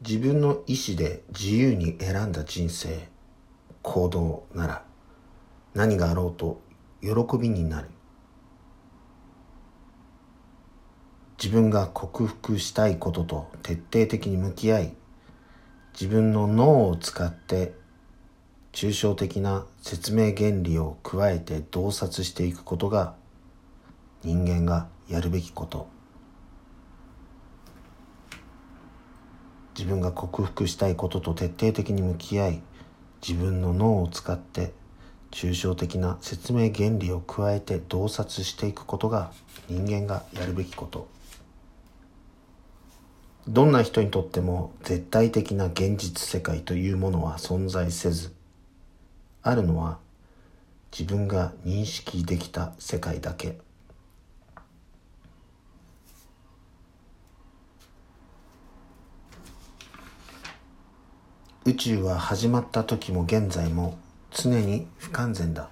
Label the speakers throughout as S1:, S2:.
S1: 自分の意思で自由に選んだ人生行動なら何があろうと喜びになる。自分が克服したいことと徹底的に向き合い自分の脳を使って抽象的な説明原理を加えて洞察していくことが人間がやるべきこと。自分が克服したいことと徹底的に向き合い自分の脳を使って抽象的な説明原理を加えて洞察していくことが人間がやるべきこと。どんな人にとっても絶対的な現実世界というものは存在せずあるのは自分が認識できた世界だけ。宇宙は始まった時も現在も常に不完全だ。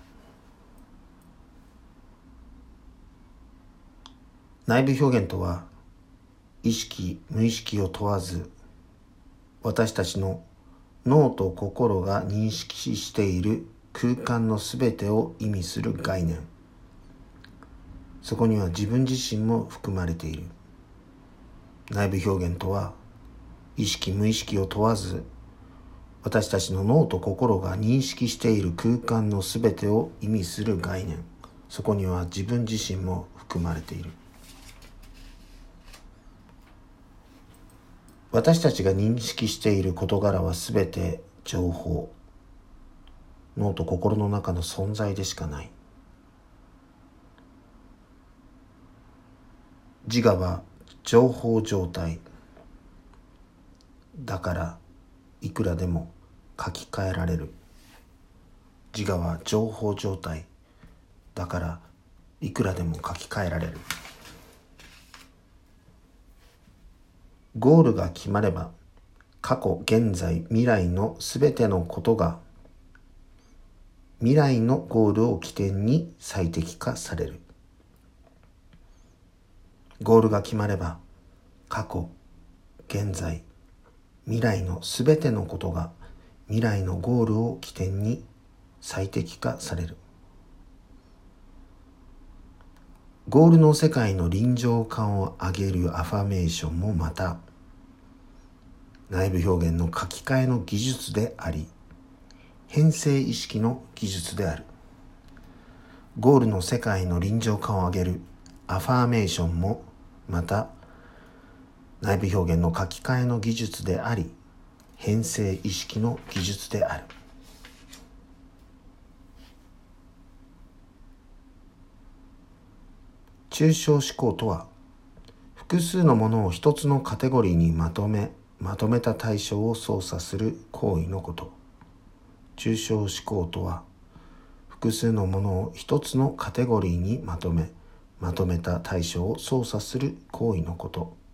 S1: 内部表現とは意識無意識を問わず私たちの脳と心が認識している空間のすべてを意味する概念。そこには自分自身も含まれている。内部表現とは意識無意識を問わず私たちの脳と心が認識している空間のすべてを意味する概念。そこには自分自身も含まれている。私たちが認識している事柄はすべて情報。脳と心の中の存在でしかない。自我は情報状態。だからいくらでも。書き換えられる。自我は情報状態。だからいくらでも書き換えられる。ゴールが決まれば過去現在未来のすべてのことが未来のゴールを起点に最適化される。ゴールが決まれば過去現在未来のすべてのことが未来のゴールを起点に最適化される。ゴールの世界の臨場感を上げるアファメーションもまた内部表現の書き換えの技術であり編成意識の技術である。ゴールの世界の臨場感を上げるアファーメーションもまた内部表現の書き換えの技術であり編成意識の技術である。抽象思考とは複数のものを一つのカテゴリーにまとめまとめた対象を操作する行為のこと。抽象思考とは複数のものを一つのカテゴリーにまとめまとめた対象を操作する行為のこと。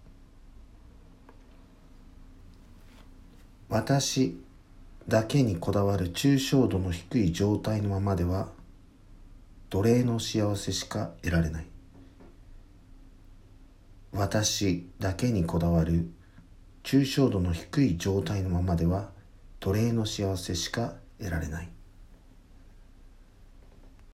S1: 私だけにこだわる抽象度の低い状態のままでは奴隷の幸せしか得られない。私だけにこだわる抽象度の低い状態のままでは奴隷の幸せしか得られない。